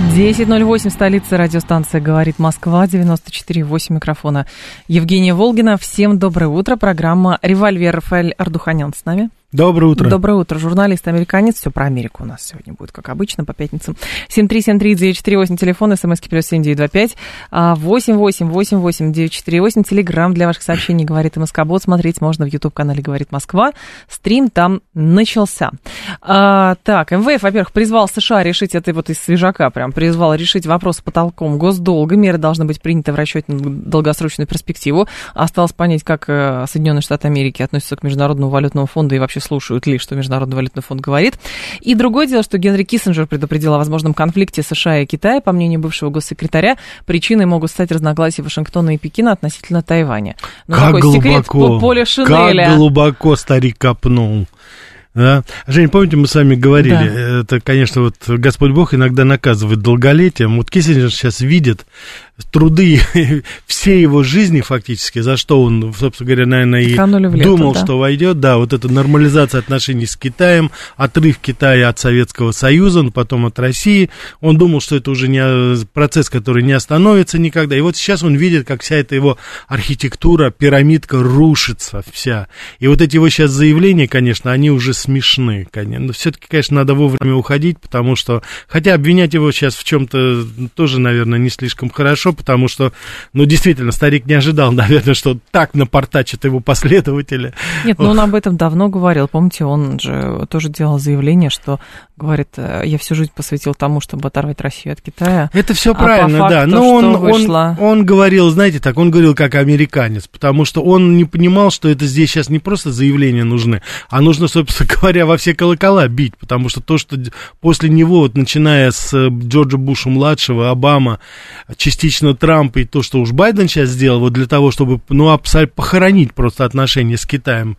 10.08, столица радиостанция «Говорит Москва», 94.8 микрофона Евгения Волгина. Всем доброе утро. Программа «Револьвер» Рафаэль Ардуханян с нами. Доброе утро. Доброе утро. Журналист-американец. Все про Америку у нас сегодня будет, как обычно, по пятницам. 7373948, телефон, смски плюс 7925, 8888948, телеграмм для ваших сообщений «Говорит МСК-бот». Смотреть можно в YouTube-канале «Говорит Москва». Стрим там начался. А, так, МВФ, во-первых, призвал США решить, это вот из свежака прям, призвал решить вопрос с потолком госдолга. Меры должны быть приняты в расчете на долгосрочную перспективу. Осталось понять, как э, Соединенные Штаты Америки относятся к Международному валютному фонду и вообще слушают ли, что Международный валютный фонд говорит. И другое дело, что Генри Киссинджер предупредил о возможном конфликте США и Китая. По мнению бывшего госсекретаря, причиной могут стать разногласия Вашингтона и Пекина относительно Тайваня. Ну, как глубоко, секрет поля Шинеля. Как глубоко старик копнул. Да. Жень, помните, мы с вами говорили, да. это, конечно, вот Господь Бог иногда наказывает долголетием. Вот Киссинджер сейчас видит труды всей его жизни фактически, за что он, собственно говоря, наверное, и лету, думал, да. что войдет, да, вот эта нормализация отношений с Китаем, отрыв Китая от Советского Союза, потом от России, он думал, что это уже не процесс, который не остановится никогда, и вот сейчас он видит, как вся эта его архитектура, пирамидка рушится вся, и вот эти его сейчас заявления, конечно, они уже смешны, конечно. Но все-таки, конечно, надо вовремя уходить, потому что, хотя обвинять его сейчас в чем-то тоже, наверное, не слишком хорошо, потому что, ну, действительно, старик не ожидал, наверное, что так напортачат его последователи. Нет, ну он об этом давно говорил. Помните, он же тоже делал заявление, что говорит, э, я всю жизнь посвятил тому, чтобы оторвать Россию от Китая. Это все а правильно, факту, да. Но он, вышло... он, он говорил, знаете, так, он говорил как американец, потому что он не понимал, что это здесь сейчас не просто заявления нужны, а нужно, собственно говоря, во все колокола бить, потому что то, что после него, вот, начиная с э, Джорджа Буша-младшего, Обама, частично Трамп и то, что уж Байден сейчас сделал, вот для того, чтобы, ну, абсолютно похоронить просто отношения с Китаем,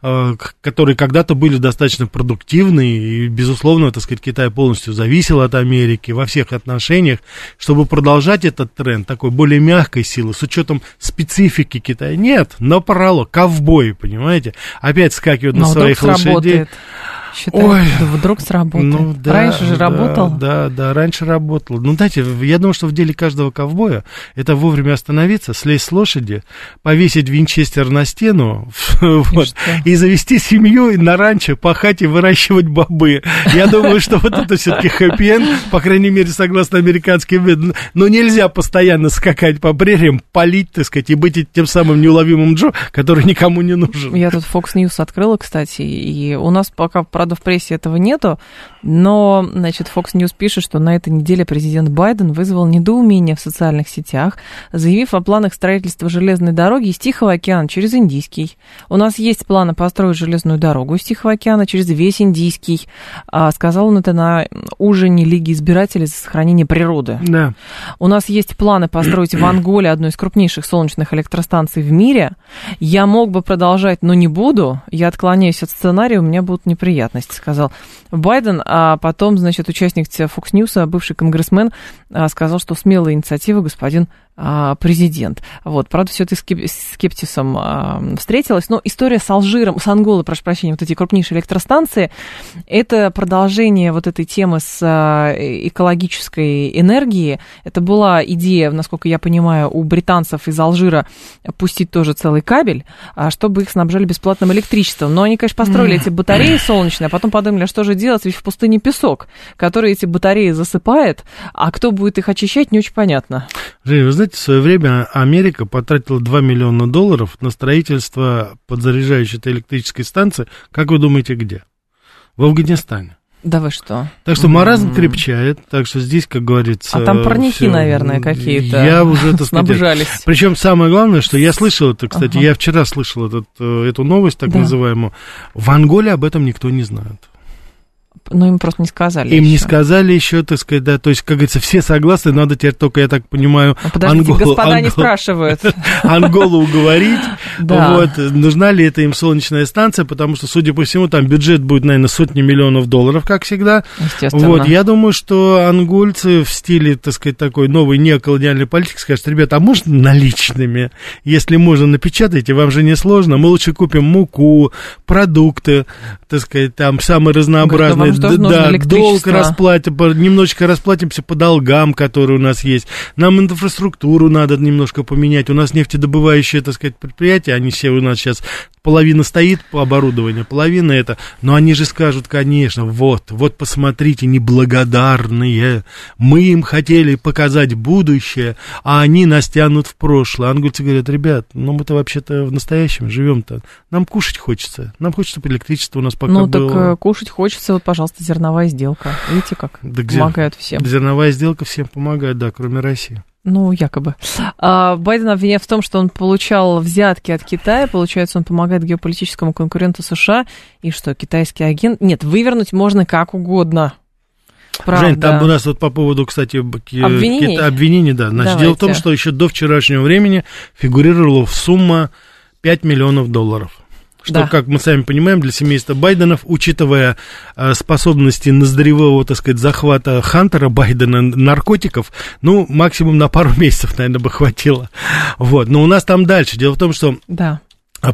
которые когда-то были достаточно продуктивны, и, безусловно, так сказать, Китай полностью зависел от Америки во всех отношениях, чтобы продолжать этот тренд такой более мягкой силы, с учетом специфики Китая. Нет, но порало, ковбой, понимаете, опять скакивают но на своих лошадей. Сработает. Считаю, Ой, вдруг сработает. Ну, да, раньше же да, работал. Да, да, раньше работал. Ну, знаете, я думаю, что в деле каждого ковбоя это вовремя остановиться, слезть с лошади, повесить винчестер на стену вот, и, и завести семью и на ранчо пахать и выращивать бобы. Я думаю, что вот это все-таки хэппи по крайней мере, согласно американским. Но нельзя постоянно скакать по прериям, палить, так сказать, и быть тем самым неуловимым Джо, который никому не нужен. Я тут Fox News открыла, кстати, и у нас пока Правда, в прессе этого нету, но, значит, Fox News пишет, что на этой неделе президент Байден вызвал недоумение в социальных сетях, заявив о планах строительства железной дороги из Тихого океана через Индийский. У нас есть планы построить железную дорогу из Тихого океана через весь Индийский. А, сказал он это на ужине Лиги избирателей за сохранение природы. Да. У нас есть планы построить в Анголе одну из крупнейших солнечных электростанций в мире. Я мог бы продолжать, но не буду. Я отклоняюсь от сценария, у меня будут неприятности неприятности, сказал Байден, а потом, значит, участник Fox News, бывший конгрессмен, а, сказал, что смелая инициатива господин президент. Вот, правда, все это скептисом а, встретилось. Но история с Алжиром, с Анголой, прошу прощения, вот эти крупнейшие электростанции, это продолжение вот этой темы с экологической энергией. Это была идея, насколько я понимаю, у британцев из Алжира пустить тоже целый кабель, чтобы их снабжали бесплатным электричеством. Но они, конечно, построили эти батареи солнечные, а потом подумали, что же делать, ведь в пустыне песок, который эти батареи засыпает, а кто будет их очищать, не очень понятно. Жень, вы знаете, в свое время Америка потратила 2 миллиона долларов на строительство подзаряжающей электрической станции. Как вы думаете, где? В Афганистане. Да вы что? Так что маразм mm-hmm. крепчает, так что здесь, как говорится... А там парники, всё, наверное, какие-то Я уже это снабжались. Причем самое главное, что я слышал это, кстати, ага. я вчера слышал этот, э, эту новость, так да. называемую. В Анголе об этом никто не знает. Но им просто не сказали. Им еще. не сказали еще, так сказать, да, то есть, как говорится, все согласны, надо теперь только, я так понимаю, ну, Подождите, Анголу, господа Анголу, не спрашивают. Анголу уговорить, Да. Вот, нужна ли это им солнечная станция, потому что, судя по всему, там бюджет будет, наверное, сотни миллионов долларов, как всегда. Естественно. Вот, я думаю, что ангольцы в стиле, так сказать, такой новой неоколониальной политики скажут, ребята, а можно наличными? Если можно, напечатайте, вам же не сложно. Мы лучше купим муку, продукты, так сказать, там самые разнообразные. Говорит, да, да долг расплатим, немножечко расплатимся по долгам, которые у нас есть. Нам инфраструктуру надо немножко поменять. У нас нефтедобывающие, так сказать, предприятия, они все у нас сейчас половина стоит по оборудованию, половина это. Но они же скажут, конечно, вот, вот посмотрите, неблагодарные. Мы им хотели показать будущее, а они нас тянут в прошлое. Ангельцы говорят, ребят, ну мы-то вообще-то в настоящем живем-то. Нам кушать хочется. Нам хочется, чтобы электричество у нас пока ну, было. Ну, так кушать хочется, вот, пожалуйста, зерновая сделка. Видите, как так помогает всем. Зерновая сделка всем помогает, да, кроме России. Ну, якобы. А, Байден обвиняет в том, что он получал взятки от Китая. Получается, он помогает геополитическому конкуренту США. И что, китайский агент... Нет, вывернуть можно как угодно. Правда. Жень, там у нас вот по поводу, кстати, обвинений, обвинений да. Значит, Давайте. дело в том, что еще до вчерашнего времени фигурировала сумма 5 миллионов долларов что, да. как мы сами понимаем, для семейства Байденов, учитывая э, способности ноздревого, так сказать, захвата Хантера Байдена наркотиков, ну, максимум на пару месяцев, наверное, бы хватило. Вот, но у нас там дальше. Дело в том, что... Да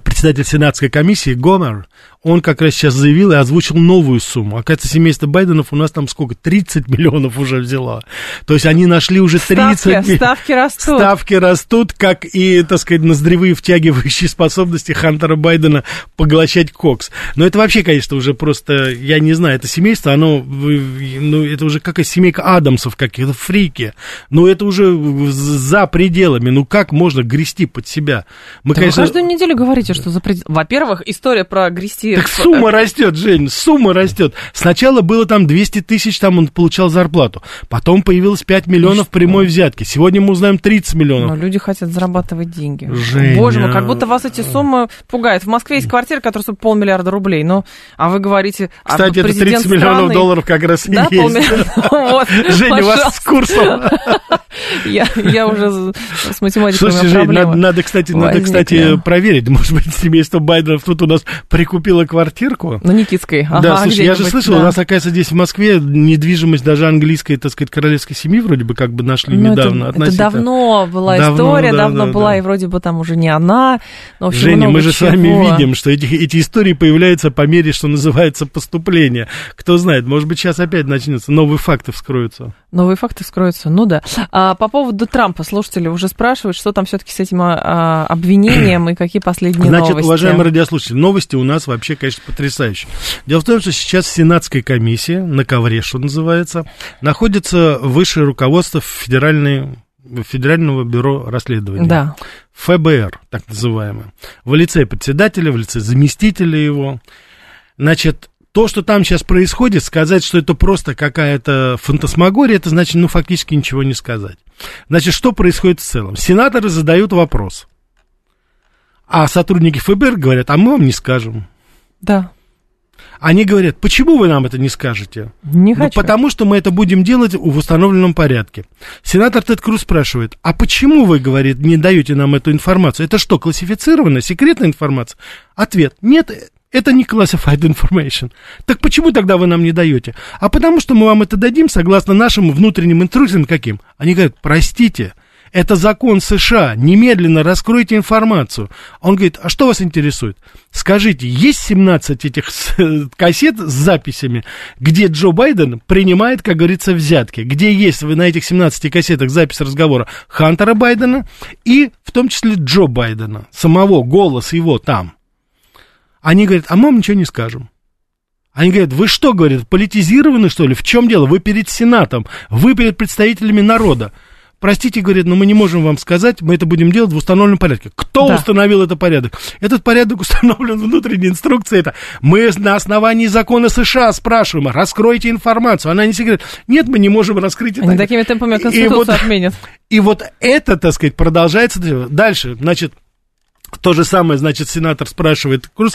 председатель Сенатской комиссии Гомер, он как раз сейчас заявил и озвучил новую сумму. Оказывается, семейство Байденов у нас там сколько? 30 миллионов уже взяла. То есть они нашли уже 30 ставки, ставки растут. Ставки растут, как и, так сказать, ноздревые втягивающие способности Хантера Байдена поглощать кокс. Но это вообще, конечно, уже просто, я не знаю, это семейство, оно, ну, это уже как семейка Адамсов каких-то, фрики. Ну, это уже за пределами. Ну, как можно грести под себя? Мы, да конечно... Вы каждую неделю говорите, что за пределами. Во-первых, история про грести так сумма растет, Жень, сумма растет. Сначала было там 200 тысяч, там он получал зарплату. Потом появилось 5 миллионов прямой взятки. Сегодня мы узнаем 30 миллионов. Но люди хотят зарабатывать деньги. Женя... Боже мой, как будто вас эти суммы пугают. В Москве есть квартира, которая стоит полмиллиарда рублей. Ну, а вы говорите... А Кстати, это 30 миллионов долларов как раз и да, есть. Женя, у вас с курсом. Я уже с математикой Слушайте, Жень, надо, кстати, надо, кстати, проверить. Может быть, семейство Байденов тут у нас прикупило купила квартирку. На Никитской. Ага, да, слушай, я же слышал, да. у нас, оказывается, здесь в Москве недвижимость даже английской, так сказать, королевской семьи вроде бы как бы нашли ну, недавно. Это, это давно была давно, история, да, давно да, была, да. и вроде бы там уже не она. Но, общем, Женя, мы же чего. с вами видим, что эти, эти истории появляются по мере, что называется, поступления. Кто знает, может быть, сейчас опять начнется, новые факты вскроются. Новые факты вскроются, ну да. А, по поводу Трампа слушатели уже спрашивают, что там все-таки с этим а, обвинением и какие последние Значит, новости. Значит, уважаемые радиослушатели, новости у нас вообще, конечно, потрясающие. Дело в том, что сейчас в Сенатской комиссии, на ковре, что называется, находится высшее руководство федеральной Федерального бюро расследования. Да. ФБР, так называемое. В лице председателя, в лице заместителя его. Значит, то, что там сейчас происходит, сказать, что это просто какая-то фантасмагория, это значит, ну, фактически ничего не сказать. Значит, что происходит в целом? Сенаторы задают вопрос, а сотрудники ФБР говорят, а мы вам не скажем. Да. Они говорят, почему вы нам это не скажете? Не хочу. Ну, потому что мы это будем делать в установленном порядке. Сенатор Тед Круз спрашивает, а почему вы, говорит, не даете нам эту информацию? Это что, классифицированная, секретная информация? Ответ, нет, это не classified information. Так почему тогда вы нам не даете? А потому что мы вам это дадим согласно нашим внутренним инструкциям каким? Они говорят, простите, это закон США, немедленно раскройте информацию. Он говорит, а что вас интересует? Скажите, есть 17 этих кассет с записями, где Джо Байден принимает, как говорится, взятки, где есть на этих 17 кассетах запись разговора Хантера Байдена и в том числе Джо Байдена, самого, голос его там. Они говорят, а мы вам ничего не скажем. Они говорят, вы что, говорят, политизированы, что ли? В чем дело? Вы перед Сенатом, вы перед представителями народа. Простите, говорит, но мы не можем вам сказать, мы это будем делать в установленном порядке. Кто да. установил этот порядок? Этот порядок установлен внутренней инструкцией. Это мы на основании закона США спрашиваем, раскройте информацию. Она не секрет. Нет, мы не можем раскрыть это. Они такими темпами Конституцию и вот, отменят. И вот это, так сказать, продолжается. Дальше, значит, то же самое, значит, сенатор спрашивает Круз,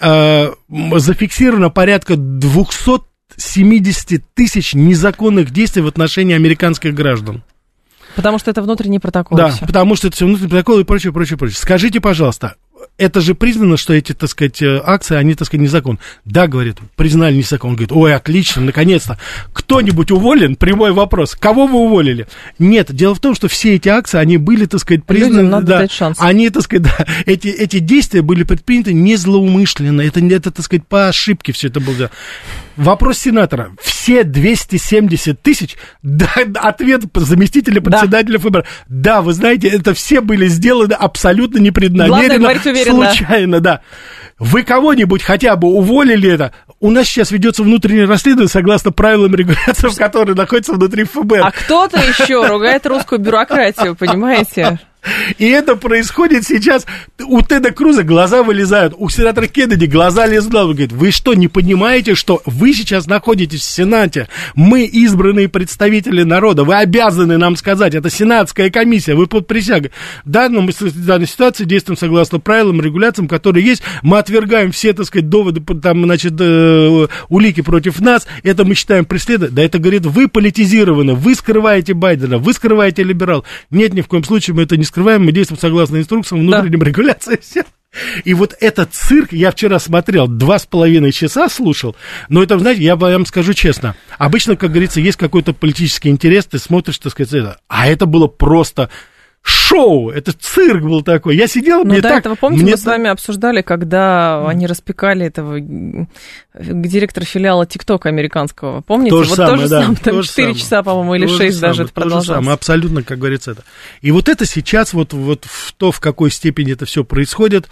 э, зафиксировано порядка 270 тысяч незаконных действий в отношении американских граждан. Потому что это внутренний протокол. Да, все. потому что это все внутренний протокол и прочее, прочее, прочее. Скажите, пожалуйста, это же признано, что эти, так сказать, э, акции, они, так сказать, незаконны. Да, говорит, признали незаконно. Он говорит, ой, отлично, наконец-то. Кто-нибудь уволен? Прямой вопрос. Кого вы уволили? Нет, дело в том, что все эти акции, они были, так сказать, признаны... Людям надо да, дать шанс. Они, так сказать, да, эти, эти действия были предприняты не злоумышленно. Это, это, так сказать, по ошибке все это было. Вопрос сенатора. Все 270 тысяч, да, ответ заместителя председателя да. ФБР. Да, вы знаете, это все были сделаны абсолютно непреднамеренно, случайно, да. Вы кого-нибудь хотя бы уволили это? У нас сейчас ведется внутреннее расследование согласно правилам регуляции, которые находятся внутри ФБР. А кто-то еще ругает русскую бюрократию, понимаете? И это происходит сейчас. У Теда Круза глаза вылезают, у сенатора Кеннеди глаза лезут. Он говорит, вы что, не понимаете, что вы сейчас находитесь в Сенате? Мы избранные представители народа, вы обязаны нам сказать, это сенатская комиссия, вы под присягой. Да, но мы в данной ситуации действуем согласно правилам, регуляциям, которые есть. Мы отвергаем все, так сказать, доводы, там, значит, э, улики против нас. Это мы считаем преследованием. Да это, говорит, вы политизированы, вы скрываете Байдена, вы скрываете либерал. Нет, ни в коем случае мы это не скрываем, мы действуем согласно инструкциям внутренним да. регуляции. И вот этот цирк, я вчера смотрел, два с половиной часа слушал, но это, знаете, я вам скажу честно, обычно, как говорится, есть какой-то политический интерес, ты смотришь, так сказать, это, а это было просто шоу, это цирк был такой. Я сидел, ну, мне до так... этого, помните, мне... мы с вами обсуждали, когда они распекали этого директора филиала ТикТока американского. Помните? То же вот самое, то же да, самое, там 4 часа, по-моему, или то 6 даже самое, это продолжалось. То же самое, абсолютно, как говорится, это. И вот это сейчас, вот, вот в то, в какой степени это все происходит,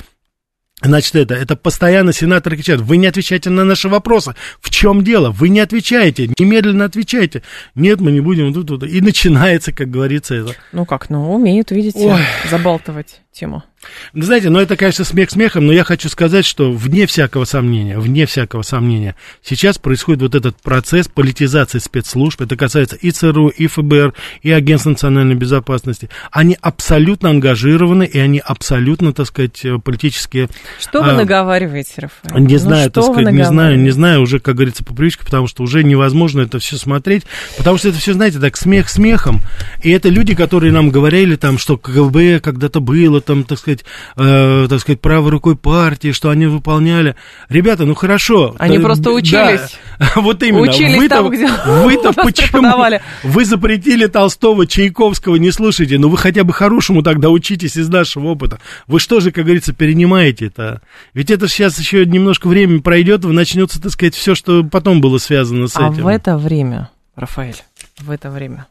Значит, это, это постоянно сенаторы кричат, вы не отвечаете на наши вопросы. В чем дело? Вы не отвечаете, немедленно отвечайте. Нет, мы не будем. И начинается, как говорится, это. Ну как, ну умеют, видите, Ой. забалтывать тему. Ну, знаете, ну это, конечно, смех смехом, но я хочу сказать, что вне всякого сомнения, вне всякого сомнения, сейчас происходит вот этот процесс политизации спецслужб, это касается и ЦРУ, и ФБР, и Агентства национальной безопасности. Они абсолютно ангажированы, и они абсолютно, так сказать, политические... Что вы а, наговариваете, Рафаэль? Не ну, знаю, так сказать, не знаю, не знаю, уже, как говорится, по привычке, потому что уже невозможно это все смотреть, потому что это все, знаете, так, смех смехом, и это люди, которые нам говорили там, что КГБ когда-то было, там, так сказать, э, так сказать, правой рукой партии, что они выполняли. Ребята, ну хорошо. Они то, просто учились. Да, вот именно. Учились вы там, где Вы-то почему? Вы запретили Толстого, Чайковского, не слушайте, ну вы хотя бы хорошему тогда учитесь из нашего опыта. Вы что же, как говорится, перенимаете это? Ведь это сейчас еще немножко времени пройдет, начнется, так сказать, все, что потом было связано с а этим. А в это время, Рафаэль, в это время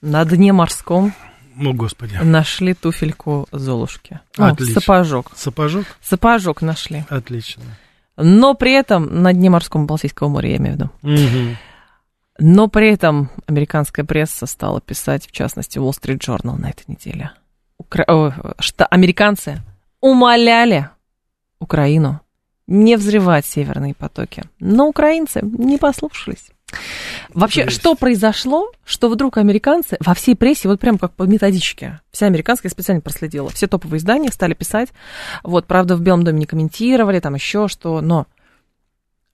на дне морском о, Господи. Нашли туфельку Золушки. Отлично. Ну, сапожок. Сапожок? Сапожок нашли. Отлично. Но при этом на дне морском Балтийского моря, я имею в виду. Угу. Но при этом американская пресса стала писать, в частности, Wall Street Journal на этой неделе, Укра... что американцы умоляли Украину не взрывать северные потоки. Но украинцы не послушались. Вообще, что произошло, что вдруг американцы во всей прессе, вот прям как по методичке, вся американская специально проследила, все топовые издания стали писать, вот, правда, в Белом доме не комментировали, там еще что, но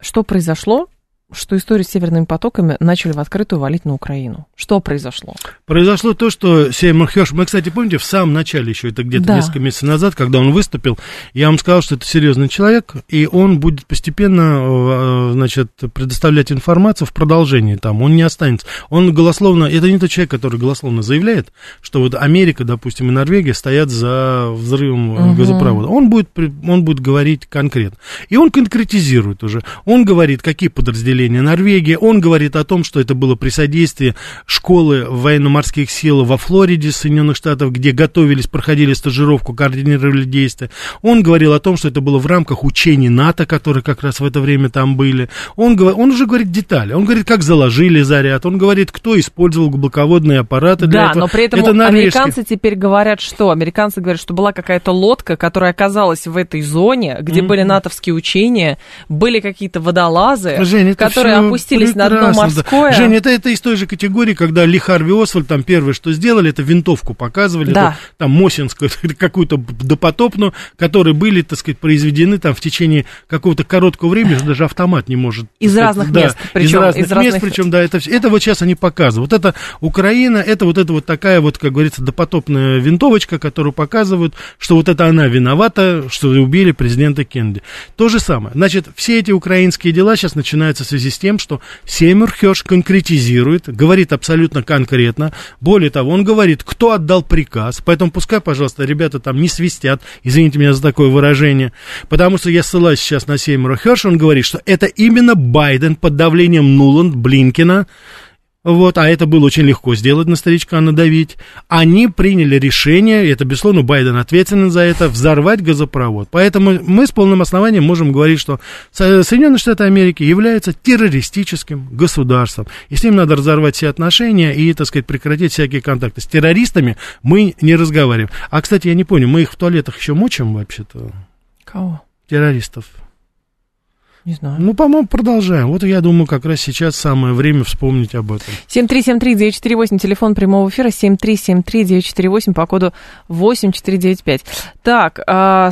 что произошло, что историю с северными потоками начали в открытую валить на Украину. Что произошло? Произошло то, что Сеймур Хёрш, мы, кстати, помните, в самом начале еще, это где-то да. несколько месяцев назад, когда он выступил, я вам сказал, что это серьезный человек, и он будет постепенно, э, значит, предоставлять информацию в продолжении там, он не останется. Он голословно, это не тот человек, который голословно заявляет, что вот Америка, допустим, и Норвегия стоят за взрывом угу. газопровода. Он будет, он будет говорить конкретно. И он конкретизирует уже. Он говорит, какие подразделения населения Норвегии. Он говорит о том, что это было при содействии школы военно-морских сил во Флориде, Соединенных Штатов, где готовились, проходили стажировку, координировали действия. Он говорил о том, что это было в рамках учений НАТО, которые как раз в это время там были. Он, он уже говорит детали. Он говорит, как заложили заряд. Он говорит, кто использовал глубоководные аппараты для да, этого. но при этом это американцы теперь говорят, что? Американцы говорят, что была какая-то лодка, которая оказалась в этой зоне, где mm-hmm. были натовские учения, были какие-то водолазы, Женя, которые опустились на дно морское. Да. Женя, это, это из той же категории, когда Ли Харви Освальд там первое, что сделали, это винтовку показывали, да. это, там Мосинскую, какую-то допотопную, которые были, так сказать, произведены там в течение какого-то короткого времени, даже автомат не может. Из сказать, разных да, мест, причем. Из разных из мест, разных... причем, да, это, это вот сейчас они показывают. Вот это Украина, это вот это вот такая вот, как говорится, допотопная винтовочка, которую показывают, что вот это она виновата, что убили президента Кеннеди. То же самое. Значит, все эти украинские дела сейчас начинаются в связи с тем, что Сеймур Хёш конкретизирует, говорит абсолютно конкретно. Более того, он говорит, кто отдал приказ. Поэтому пускай, пожалуйста, ребята там не свистят, извините меня за такое выражение, потому что я ссылаюсь сейчас на Сеймура Хёрша, он говорит, что это именно Байден под давлением Нуланд, Блинкина, вот, а это было очень легко сделать, на старичка надавить, они приняли решение, и это, безусловно, Байден ответственен за это, взорвать газопровод. Поэтому мы с полным основанием можем говорить, что Соединенные Штаты Америки являются террористическим государством, и с ним надо разорвать все отношения и, так сказать, прекратить всякие контакты. С террористами мы не разговариваем. А, кстати, я не понял, мы их в туалетах еще мучим вообще-то? Кого? Террористов. Не знаю. Ну, по-моему, продолжаем. Вот я думаю, как раз сейчас самое время вспомнить об этом. 7373948, телефон прямого эфира, 7373948 по коду 8495. Так, а,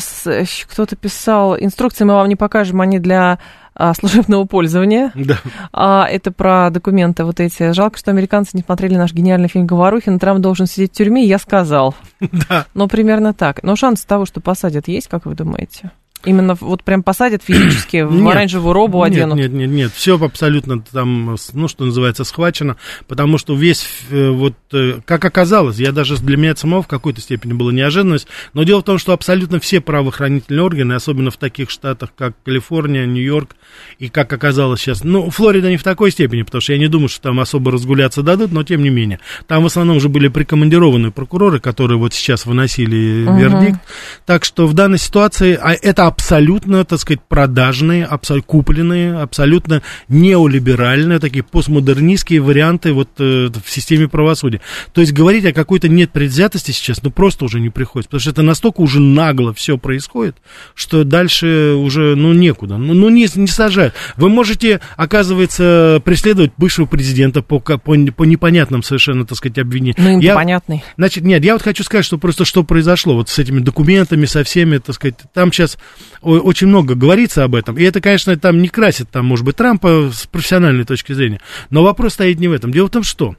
кто-то писал, инструкции мы вам не покажем, они для а, служебного пользования. Да. А, это про документы вот эти. Жалко, что американцы не смотрели наш гениальный фильм «Говорухин». Трамп должен сидеть в тюрьме, я сказал. Да. Ну, примерно так. Но шанс того, что посадят, есть, как вы думаете? Именно вот прям посадят физически в нет, оранжевую робу оденут? Нет, нет, нет, нет, все абсолютно там, ну, что называется, схвачено, потому что весь, э, вот, э, как оказалось, я даже для меня самого в какой-то степени была неожиданность, но дело в том, что абсолютно все правоохранительные органы, особенно в таких штатах, как Калифорния, Нью-Йорк, и как оказалось сейчас, ну, Флорида не в такой степени, потому что я не думаю, что там особо разгуляться дадут, но тем не менее, там в основном уже были прикомандированные прокуроры, которые вот сейчас выносили uh-huh. вердикт, так что в данной ситуации, а это абсолютно, так сказать, продажные, абсолютно купленные, абсолютно неолиберальные, такие постмодернистские варианты вот э, в системе правосудия. То есть говорить о какой-то нет предвзятости сейчас, ну, просто уже не приходится, потому что это настолько уже нагло все происходит, что дальше уже, ну, некуда, ну, ну не, не сажают. Вы можете, оказывается, преследовать бывшего президента по, по, по непонятным совершенно, так сказать, обвинениям. Ну, им я, понятный. Значит, нет, я вот хочу сказать, что просто что произошло вот с этими документами, со всеми, так сказать, там сейчас очень много говорится об этом. И это, конечно, там не красит, там, может быть, Трампа с профессиональной точки зрения. Но вопрос стоит не в этом. Дело в том, что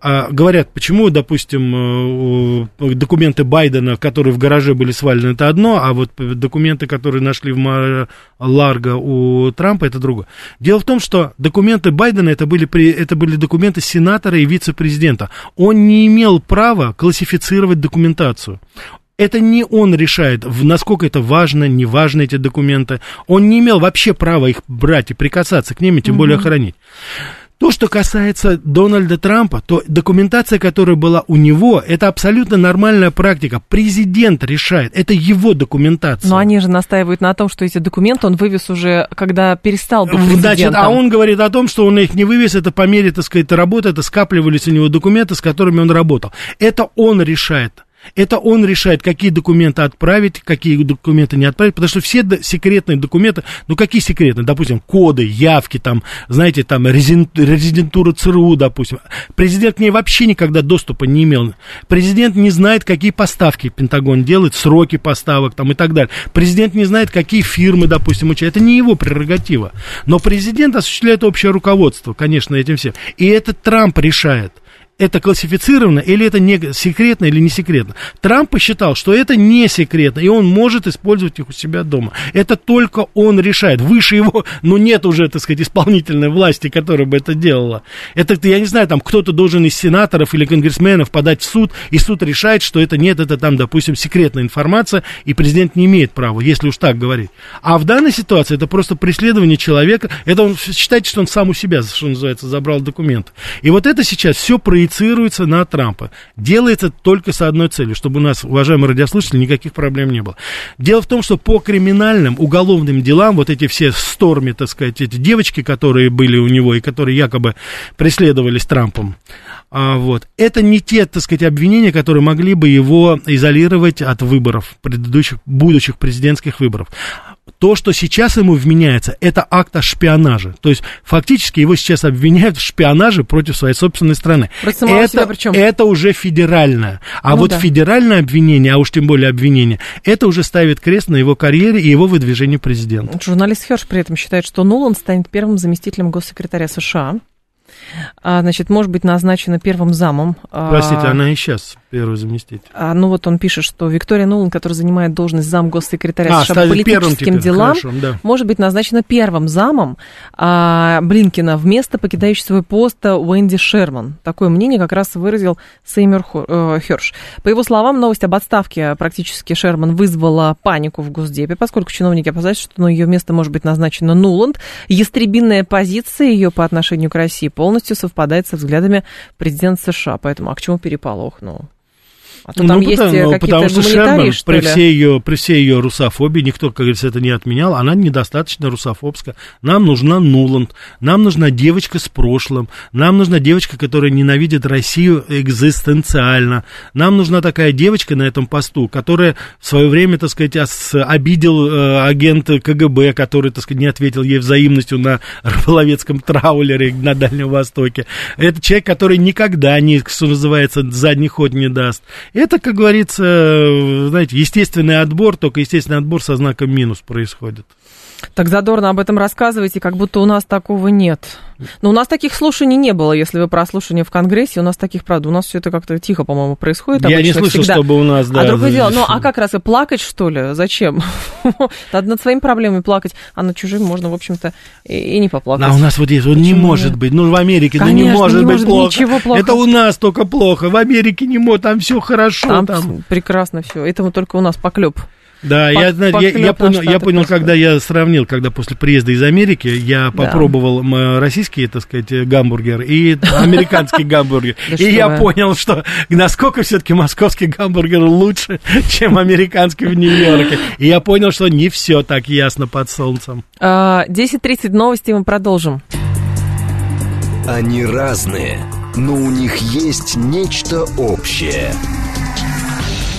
а, говорят, почему, допустим, э, документы Байдена, которые в гараже были свалены, это одно, а вот документы, которые нашли в Ларго у Трампа, это другое. Дело в том, что документы Байдена это были, это были документы сенатора и вице-президента. Он не имел права классифицировать документацию это не он решает, насколько это важно, не важно эти документы. Он не имел вообще права их брать и прикасаться к ним, и тем угу. более хранить. То, что касается Дональда Трампа, то документация, которая была у него, это абсолютно нормальная практика. Президент решает, это его документация. Но они же настаивают на том, что эти документы он вывез уже, когда перестал быть президентом. Значит, а он говорит о том, что он их не вывез, это по мере, так сказать, работы, это скапливались у него документы, с которыми он работал. Это он решает. Это он решает, какие документы отправить, какие документы не отправить, потому что все секретные документы, ну какие секретные, допустим, коды, явки, там, знаете, там, резидентура ЦРУ, допустим. Президент к ней вообще никогда доступа не имел. Президент не знает, какие поставки Пентагон делает, сроки поставок там и так далее. Президент не знает, какие фирмы, допустим, учат. Это не его прерогатива. Но президент осуществляет общее руководство, конечно, этим всем. И это Трамп решает это классифицировано или это не секретно или не секретно. Трамп посчитал, что это не секретно, и он может использовать их у себя дома. Это только он решает. Выше его, ну, нет уже, так сказать, исполнительной власти, которая бы это делала. Это, я не знаю, там кто-то должен из сенаторов или конгрессменов подать в суд, и суд решает, что это нет, это там, допустим, секретная информация, и президент не имеет права, если уж так говорить. А в данной ситуации это просто преследование человека, это он, считайте, что он сам у себя, что называется, забрал документы. И вот это сейчас все происходит проецируется на Трампа. Делается только с одной целью, чтобы у нас, уважаемые радиослушатели, никаких проблем не было. Дело в том, что по криминальным, уголовным делам, вот эти все сторми, так сказать, эти девочки, которые были у него и которые якобы преследовались Трампом, а, вот, это не те, так сказать, обвинения, которые могли бы его изолировать от выборов, предыдущих, будущих президентских выборов. То, что сейчас ему вменяется, это акт о шпионаже. То есть фактически его сейчас обвиняют в шпионаже против своей собственной страны. Это, это уже федеральное. А ну, вот да. федеральное обвинение, а уж тем более обвинение, это уже ставит крест на его карьере и его выдвижении президента. Журналист Херш при этом считает, что Нулан станет первым заместителем госсекретаря США. А, значит, может быть назначена первым замом. А, Простите, она и сейчас первый заместитель. А, ну вот он пишет, что Виктория Нулан, которая занимает должность зам госсекретаря а, США по политическим делам, Хорошо, да. может быть назначена первым замом а, Блинкина вместо покидающей свой пост Уэнди Шерман. Такое мнение как раз выразил Сеймер э, Херш. По его словам, новость об отставке практически Шерман вызвала панику в Госдепе, поскольку чиновники опасаются, что на ее место может быть назначена Нуланд. Ястребинная позиция ее по отношению к России полностью совпадает со взглядами президента США. Поэтому, а к чему переполох? Ну, а то там ну, есть потому, ну, потому что Шерман, что при, всей ее, при всей ее русофобии, никто, как говорится, это не отменял, она недостаточно русофобская. Нам нужна Нуланд, нам нужна девочка с прошлым, нам нужна девочка, которая ненавидит Россию экзистенциально. Нам нужна такая девочка на этом посту, которая в свое время, так сказать, обидел э, агент КГБ, который, так сказать, не ответил ей взаимностью на рыболовецком траулере на Дальнем Востоке. Это человек, который никогда не, что называется, задний ход не даст. Это, как говорится, знаете, естественный отбор, только естественный отбор со знаком минус происходит. Так задорно об этом рассказываете, как будто у нас такого нет. Но у нас таких слушаний не было, если вы про слушания в Конгрессе, у нас таких, правда, у нас все это как-то тихо, по-моему, происходит. Я не слышал, всегда. чтобы у нас, да. А другое дело, ну а как раз и плакать, что ли? Зачем? Надо над своими проблемами плакать, а над чужими можно, в общем-то, и, не поплакать. А у нас вот есть, он не может быть, ну в Америке, ну не может быть плохо. Это у нас только плохо, в Америке не может, там все хорошо. Там, прекрасно все, этому только у нас поклеп. Да, по, я, я, я понял, я понял когда я сравнил, когда после приезда из Америки я да. попробовал российский, так сказать, гамбургер и американский гамбургер. И я понял, что насколько все-таки московский гамбургер лучше, чем американский в Нью-Йорке. И я понял, что не все так ясно под солнцем. 10.30 а, новости мы продолжим. Они разные, но у них есть нечто общее –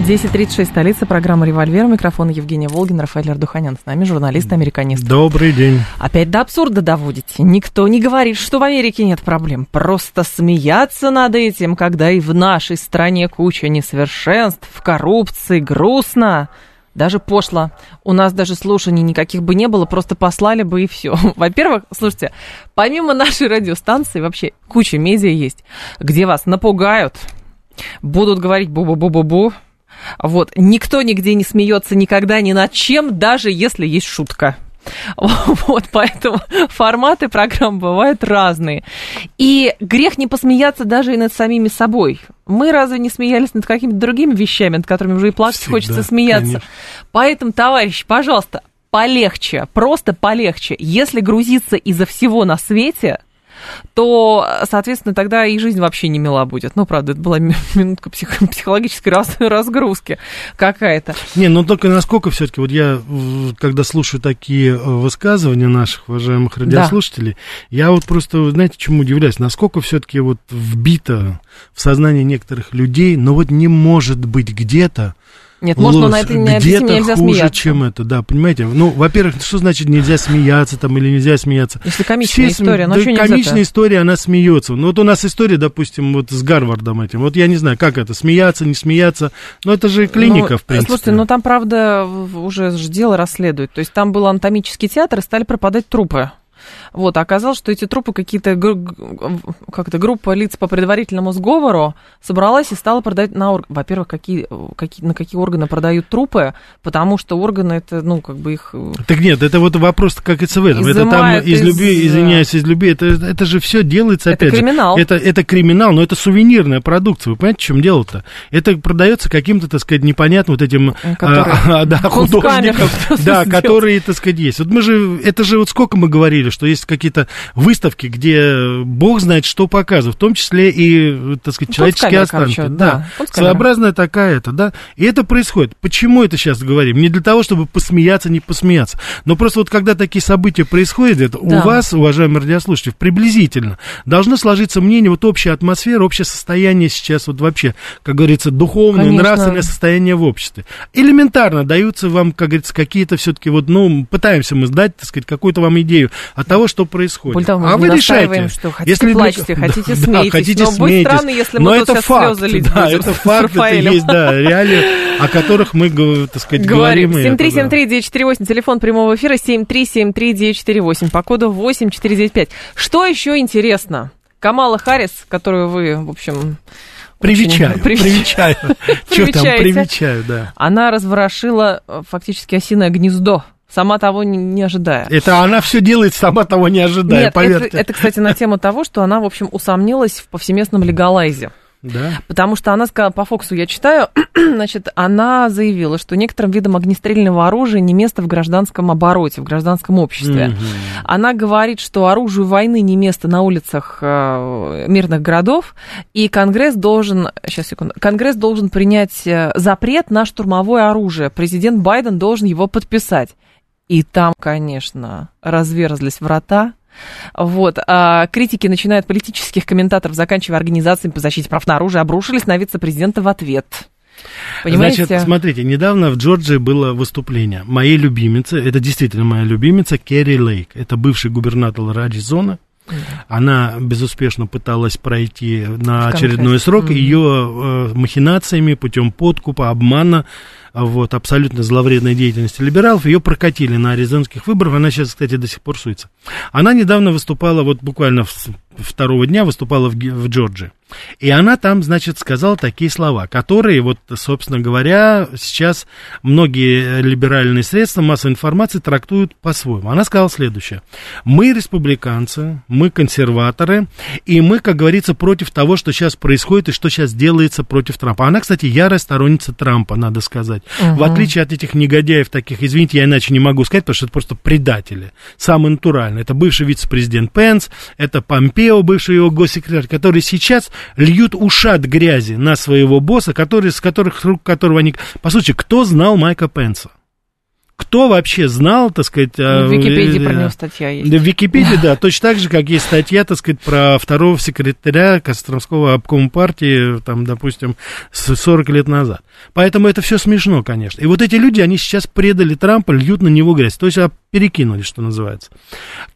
10.36, столица, программа «Револьвер». Микрофон Евгения Волгин, Рафаэль Ардуханян. С нами журналист-американист. Добрый день. Опять до абсурда доводите. Никто не говорит, что в Америке нет проблем. Просто смеяться над этим, когда и в нашей стране куча несовершенств, коррупции, грустно. Даже пошло. У нас даже слушаний никаких бы не было, просто послали бы и все. Во-первых, слушайте, помимо нашей радиостанции вообще куча медиа есть, где вас напугают, будут говорить бу-бу-бу-бу-бу, вот. Никто нигде не смеется никогда ни над чем, даже если есть шутка. Вот, поэтому форматы программ бывают разные. И грех не посмеяться даже и над самими собой. Мы разве не смеялись над какими-то другими вещами, над которыми уже и плакать Всегда, хочется смеяться? Конечно. Поэтому, товарищи, пожалуйста, полегче, просто полегче. Если грузиться из-за всего на свете, то, соответственно, тогда и жизнь вообще не мила будет. Ну, правда, это была минутка псих, психологической раз, разгрузки какая-то. Не, ну только насколько все-таки, вот я, когда слушаю такие э, высказывания наших уважаемых радиослушателей, да. я вот просто, знаете, чему удивляюсь, насколько все-таки вот вбито в сознание некоторых людей, но вот не может быть где-то нет, можно на это на где-то нельзя хуже, смеяться. чем это, да, понимаете? Ну, во-первых, что значит нельзя смеяться там или нельзя смеяться? Если комичная Все, история, ну да, что комичная история, она смеется. Ну, вот у нас история, допустим, вот с Гарвардом этим. Вот я не знаю, как это, смеяться, не смеяться. Но это же клиника, ну, в принципе. Слушайте, ну там, правда, уже дело расследуют. То есть там был анатомический театр, и стали пропадать трупы. Вот, а оказалось, что эти трупы какие-то, как-то группа лиц по предварительному сговору собралась и стала продать на органы. Во-первых, какие, какие, на какие органы продают трупы, потому что органы это, ну, как бы их... Э, так нет, это вот вопрос, как это в этом. Это там из, из любви, извиняюсь, из любви, это, это же все делается, опять это криминал. же. Это, это криминал, но это сувенирная продукция. Вы понимаете, в чем дело-то? Это продается каким-то, так сказать, непонятным вот этим а, а, да, художникам, да, которые, так сказать, есть. Вот мы же, это же вот сколько мы говорили, что есть какие-то выставки, где Бог знает, что показывают, в том числе и, так сказать, человеческие останки. Короче, да, да. своеобразная такая это, да. И это происходит. Почему это сейчас говорим? Не для того, чтобы посмеяться, не посмеяться. Но просто вот когда такие события происходят, это да. у вас, уважаемые радиослушатели, приблизительно должно сложиться мнение, вот общая атмосфера, общее состояние сейчас, вот вообще, как говорится, духовное, Конечно. нравственное состояние в обществе. Элементарно даются вам, как говорится, какие-то все-таки вот, ну, пытаемся мы сдать, так сказать, какую-то вам идею от того, что происходит. того, а вы решаете. что хотите если плачьте, хотите да, смейтесь, да, хотите но смейтесь. будет странно, если мы но это факт, да, это факт, это есть, да, реалии, о которых мы, так сказать, говорим. говорим 7373948, телефон прямого эфира 7373948, по коду 8495. Что еще интересно? Камала Харрис, которую вы, в общем, Привечаю, привечаю. Что там, привечаю, да. Она разворошила э, фактически осиное гнездо сама того не, не ожидая. Это она все делает, сама того не ожидая, Нет, поверьте. Это, это, кстати, на тему того, что она, в общем, усомнилась в повсеместном легалайзе. Да. Потому что она сказала, по Фоксу я читаю, значит, она заявила, что некоторым видам огнестрельного оружия не место в гражданском обороте, в гражданском обществе. Угу. Она говорит, что оружию войны не место на улицах э, мирных городов, и Конгресс должен, сейчас секунду, Конгресс должен принять э, запрет на штурмовое оружие. Президент Байден должен его подписать. И там, конечно, разверзлись врата. Вот. А критики, начиная от политических комментаторов, заканчивая организациями по защите прав на оружие, обрушились на вице-президента в ответ. Понимаете? Значит, смотрите, недавно в Джорджии было выступление моей любимицы, это действительно моя любимица, Керри Лейк. Это бывший губернатор Раджизона. Она безуспешно пыталась пройти на очередной срок. Ее э, махинациями, путем подкупа, обмана вот, абсолютно зловредной деятельности либералов, ее прокатили на аризонских выборах, она сейчас, кстати, до сих пор суется. Она недавно выступала, вот буквально второго дня выступала в, в Джорджии. И она там, значит, сказала такие слова, которые, вот, собственно говоря, сейчас многие либеральные средства массовой информации трактуют по-своему. Она сказала следующее. Мы республиканцы, мы консерваторы, и мы, как говорится, против того, что сейчас происходит и что сейчас делается против Трампа. Она, кстати, ярая сторонница Трампа, надо сказать. Угу. В отличие от этих негодяев таких, извините, я иначе не могу сказать, потому что это просто предатели. Самый натуральный. Это бывший вице-президент Пенс, это Помпео, бывший его госсекретарь, который сейчас льют ушат грязи на своего босса, который, с которых, рук которого они... По сути, кто знал Майка Пенса? Кто вообще знал, так сказать... Ну, в Википедии э, про него статья есть. В Википедии, да, точно так же, как есть статья, так сказать, про второго секретаря Костромского обкома партии, там, допустим, 40 лет назад. Поэтому это все смешно, конечно. И вот эти люди, они сейчас предали Трампа, льют на него грязь. То есть а, перекинули, что называется.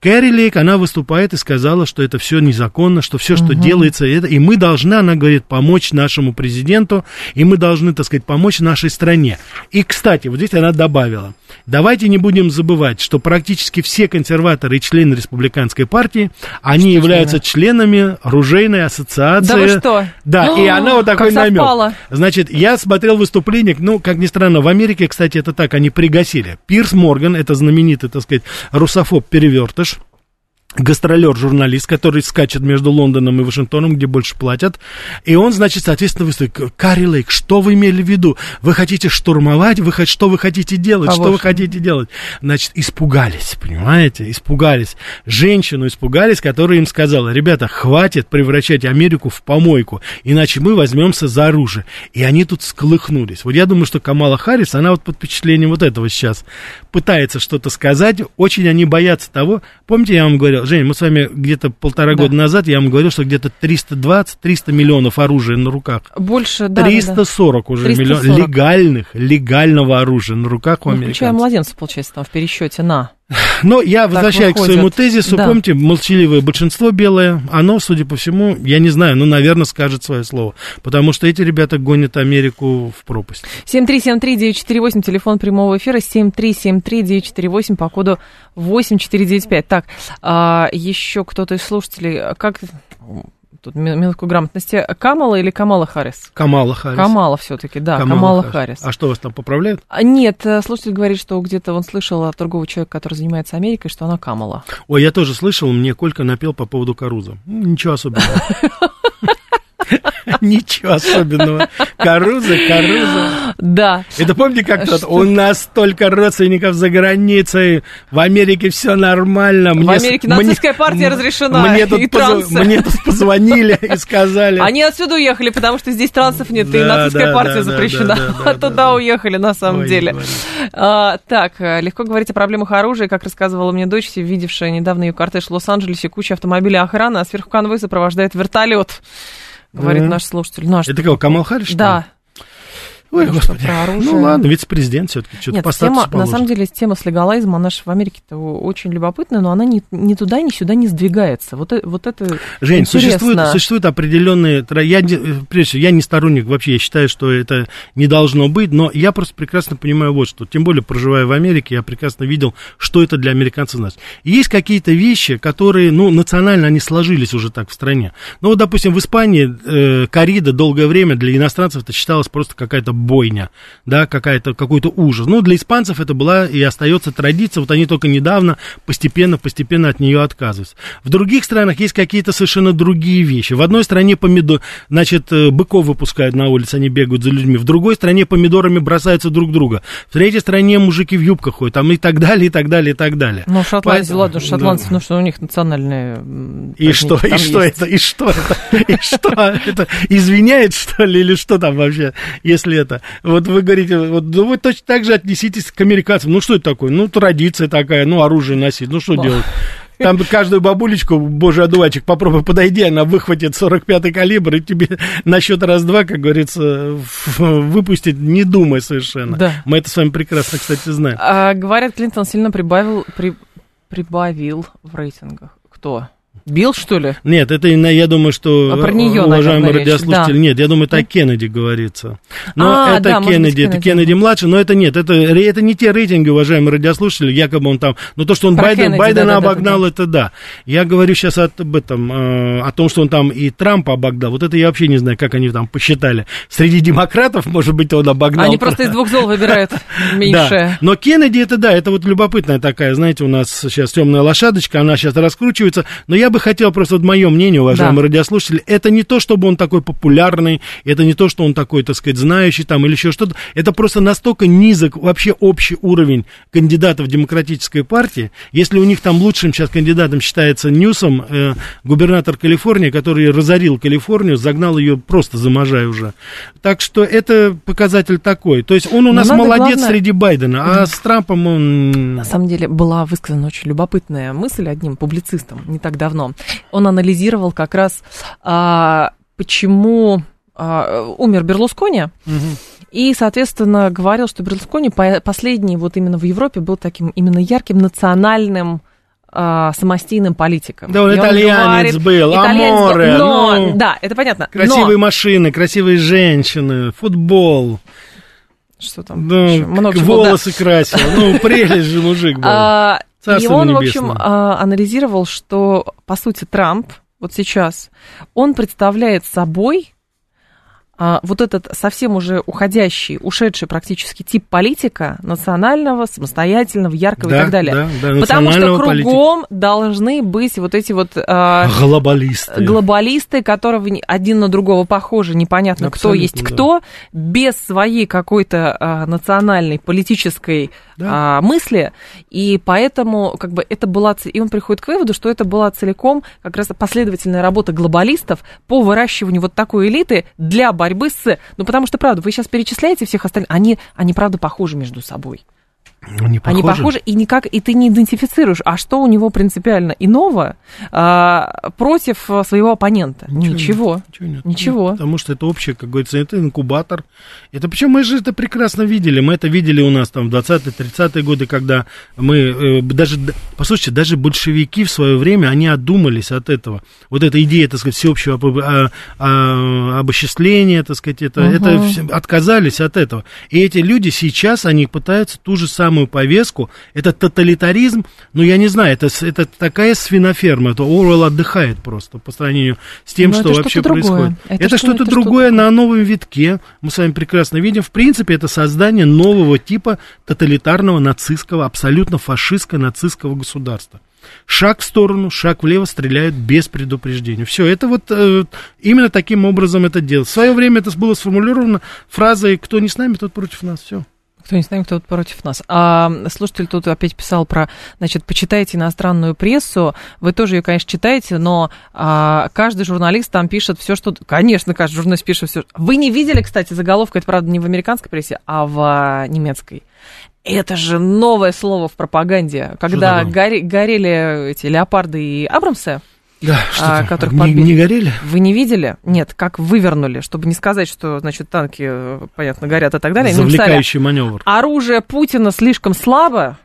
Кэрри Лейк, она выступает и сказала, что это все незаконно, что все, что угу. делается, это, и мы должны, она говорит, помочь нашему президенту, и мы должны, так сказать, помочь нашей стране. И, кстати, вот здесь она добавила, давайте не будем забывать, что практически все консерваторы и члены республиканской партии, они что являются членами оружейной ассоциации. Да вы что? Да, О, и она вот такой намек. Значит, я смотрел выступление, ну, как ни странно, в Америке, кстати, это так, они пригасили. Пирс Морган, это знаменитый так сказать, русофоб-перевертыш, гастролер-журналист, который скачет между Лондоном и Вашингтоном, где больше платят. И он, значит, соответственно, выступит. Карри Лейк, что вы имели в виду? Вы хотите штурмовать? Вы, что вы хотите делать? А что вы хотите делать? Значит, испугались, понимаете? Испугались. Женщину испугались, которая им сказала, ребята, хватит превращать Америку в помойку, иначе мы возьмемся за оружие. И они тут сколыхнулись. Вот я думаю, что Камала Харрис, она вот под впечатлением вот этого сейчас пытается что-то сказать. Очень они боятся того. Помните, я вам говорил, говорил, Женя, мы с вами где-то полтора да. года назад, я вам говорил, что где-то 320-300 миллионов оружия на руках. Больше, да. 340 да, уже 340. миллионов легальных, легального оружия на руках у ну, американцев. Включая младенцев, получается, там в пересчете на. Но я возвращаюсь к своему тезису. Да. Помните, молчаливое большинство белое, оно, судя по всему, я не знаю, ну, наверное, скажет свое слово. Потому что эти ребята гонят Америку в пропасть. 7373948, телефон прямого эфира, 7373948 по коду 8495. Так, а, еще кто-то из слушателей, как тут минутку грамотности. Камала или Камала Харрис? Камала Харрис. Камала все-таки, да, Камала, Камала Харрис. Харрис. А что вас там поправляют? А, нет, э, слушатель говорит, что где-то он слышал от другого человека, который занимается Америкой, что она Камала. Ой, я тоже слышал, мне Колька напел по поводу Каруза. Ничего особенного. Ничего особенного. Каруза, Каруза. Да. Это помните, как тот, у нас столько родственников за границей, в Америке все нормально. В Америке нацистская партия разрешена, мне тут, поз... мне тут позвонили и сказали. Они отсюда уехали, потому что здесь трансов нет, и нацистская партия запрещена. Туда уехали, на самом деле. А, так, легко говорить о проблемах оружия, как рассказывала мне дочь, видевшая недавно ее кортеж в Лос-Анджелесе, куча автомобилей охраны, а сверху конвой сопровождает вертолет говорит mm. наш слушатель. Наш Это кого, Камал Харрис? Да. Ой, ну, господи. Про оружие. Ну ладно, вице-президент все-таки что-то Нет, по тема, на самом деле тема с легалайзмом, она же в Америке-то очень любопытная, но она ни, ни туда, ни сюда не сдвигается. Вот, э, вот это Жень, существует, существует определенные... Я, прежде всего, я не сторонник вообще, я считаю, что это не должно быть, но я просто прекрасно понимаю вот что. Тем более, проживая в Америке, я прекрасно видел, что это для американцев значит. есть какие-то вещи, которые, ну, национально они сложились уже так в стране. Ну, вот, допустим, в Испании э, корида долгое время для иностранцев это считалось просто какая-то бойня, да, какая-то, какой-то ужас. Ну, для испанцев это была и остается традиция, вот они только недавно постепенно-постепенно от нее отказываются. В других странах есть какие-то совершенно другие вещи. В одной стране помидор, значит, э, быков выпускают на улице, они бегают за людьми. В другой стране помидорами бросаются друг друга. В третьей стране мужики в юбках ходят, там и так далее, и так далее, и так далее. Ну, Шотландия, Поэтому, ладно, шотландцы, да. ну что у них национальные... И что, и что это, и что это, и что это, извиняет, что ли, или что там вообще, если это это. Вот вы говорите, вот, ну, вы точно так же отнеситесь к американцам. Ну, что это такое? Ну, традиция такая, ну, оружие носить, ну, что делать? Там каждую бабулечку, божий одуванчик, попробуй подойди, она выхватит 45-й калибр и тебе на счет раз-два, как говорится, выпустит, не думай совершенно. Да. Мы это с вами прекрасно, кстати, знаем. А, говорят, Клинтон сильно прибавил, при, прибавил в рейтингах. Кто? Билл, что ли? Нет, это, я думаю, что, а про нее, уважаемый радиослушатель, да. нет, я думаю, это о Кеннеди говорится. Но а, это да, Кеннеди, это Кеннеди младший, но это нет, это, это не те рейтинги, уважаемые радиослушатели, якобы он там, но то, что он Байден, Кеннеди, Байдена да, обогнал, да, это да. Я говорю сейчас об этом, э, о том, что он там и Трампа обогнал, вот это я вообще не знаю, как они там посчитали. Среди демократов, может быть, он обогнал. Они просто из двух зол выбирают меньшее. Но Кеннеди, это да, это вот любопытная такая, знаете, у нас сейчас темная лошадочка, она сейчас раскручивается, но я бы хотел просто, вот мое мнение, уважаемые да. радиослушатели, это не то, чтобы он такой популярный, это не то, что он такой, так сказать, знающий там или еще что-то, это просто настолько низок вообще общий уровень кандидатов демократической партии, если у них там лучшим сейчас кандидатом считается Ньюсом, э, губернатор Калифорнии, который разорил Калифорнию, загнал ее просто заможай уже. Так что это показатель такой. То есть он у нас молодец главное... среди Байдена, а с Трампом он... На самом деле была высказана очень любопытная мысль одним публицистом не так давно он анализировал как раз, а, почему а, умер Берлускони. Угу. И, соответственно, говорил, что Берлускони последний вот именно в Европе был таким именно ярким национальным а, самостийным политиком. Да, он и итальянец он говорит, был, итальянец аморе. Был, но, ну, да, это понятно. Красивые но... машины, красивые женщины, футбол. Что там? Да, Много волосы чего, да. красил. Ну, прелесть же мужик был. А, и он, в общем, а, анализировал, что, по сути, Трамп вот сейчас, он представляет собой вот этот совсем уже уходящий, ушедший практически тип политика, национального, самостоятельного, яркого да, и так далее. Да, да, Потому что кругом политика. должны быть вот эти вот... А, глобалисты. Глобалисты, которые один на другого похожи, непонятно, Абсолютно, кто есть да. кто, без своей какой-то а, национальной политической да. а, мысли, и поэтому как бы это была... И он приходит к выводу, что это была целиком как раз последовательная работа глобалистов по выращиванию вот такой элиты для борьбы борьбы с... Ну, потому что, правда, вы сейчас перечисляете всех остальных, они, они правда, похожи между собой. Они похожи. Они похожи, и никак, и ты не идентифицируешь, а что у него принципиально иного а, против своего оппонента? Ничего. Ничего. Ничего. Нет. Ничего. Потому что это общее, как говорится, это инкубатор. Это причем мы же это прекрасно видели. Мы это видели у нас там в 20-30-е годы, когда мы э, даже, послушайте, даже большевики в свое время, они одумались от этого. Вот эта идея, так сказать, всеобщего об, о, о, обосчисления, так сказать, это, угу. это отказались от этого. И эти люди сейчас, они пытаются ту же самую самую повестку, это тоталитаризм, ну, я не знаю, это, это такая свиноферма, это Оруэлл отдыхает просто по сравнению с тем, Но что вообще что происходит. Это, это что-то что другое что на новом витке, мы с вами прекрасно видим, в принципе, это создание нового типа тоталитарного нацистского, абсолютно фашистского нацистского государства. Шаг в сторону, шаг влево стреляют без предупреждения. Все, это вот э, именно таким образом это делать. В свое время это было сформулировано фразой «кто не с нами, тот против нас». Все. Кто не с нами, кто против нас. А слушатель тут опять писал про, значит, почитайте иностранную прессу. Вы тоже ее, конечно, читаете, но а, каждый журналист там пишет все, что... Конечно, каждый журналист пишет все. Вы не видели, кстати, заголовка, это, правда, не в американской прессе, а в а, немецкой. Это же новое слово в пропаганде. Когда горе, горели эти леопарды и Абрамсы, да, а, которых не, подбили. не горели? Вы не видели? Нет, как вывернули, чтобы не сказать, что, значит, танки, э, понятно, горят и так далее. Завлекающий маневр. Оружие Путина слишком слабо,